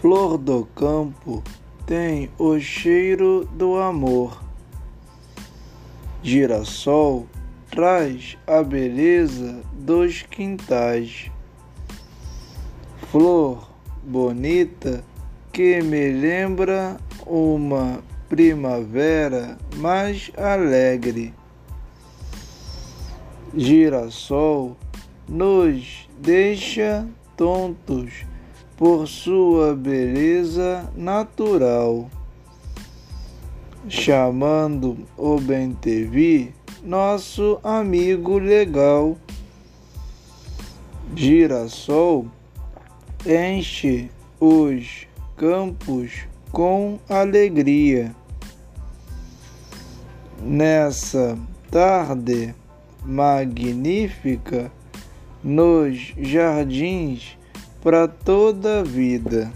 Flor do campo tem o cheiro do amor. Girassol traz a beleza dos quintais. Flor bonita que me lembra uma primavera mais alegre. Girassol nos deixa tontos por sua beleza natural, chamando o Bentevi nosso amigo legal. Girassol enche os campos com alegria. Nessa tarde magnífica, nos jardins para toda a vida.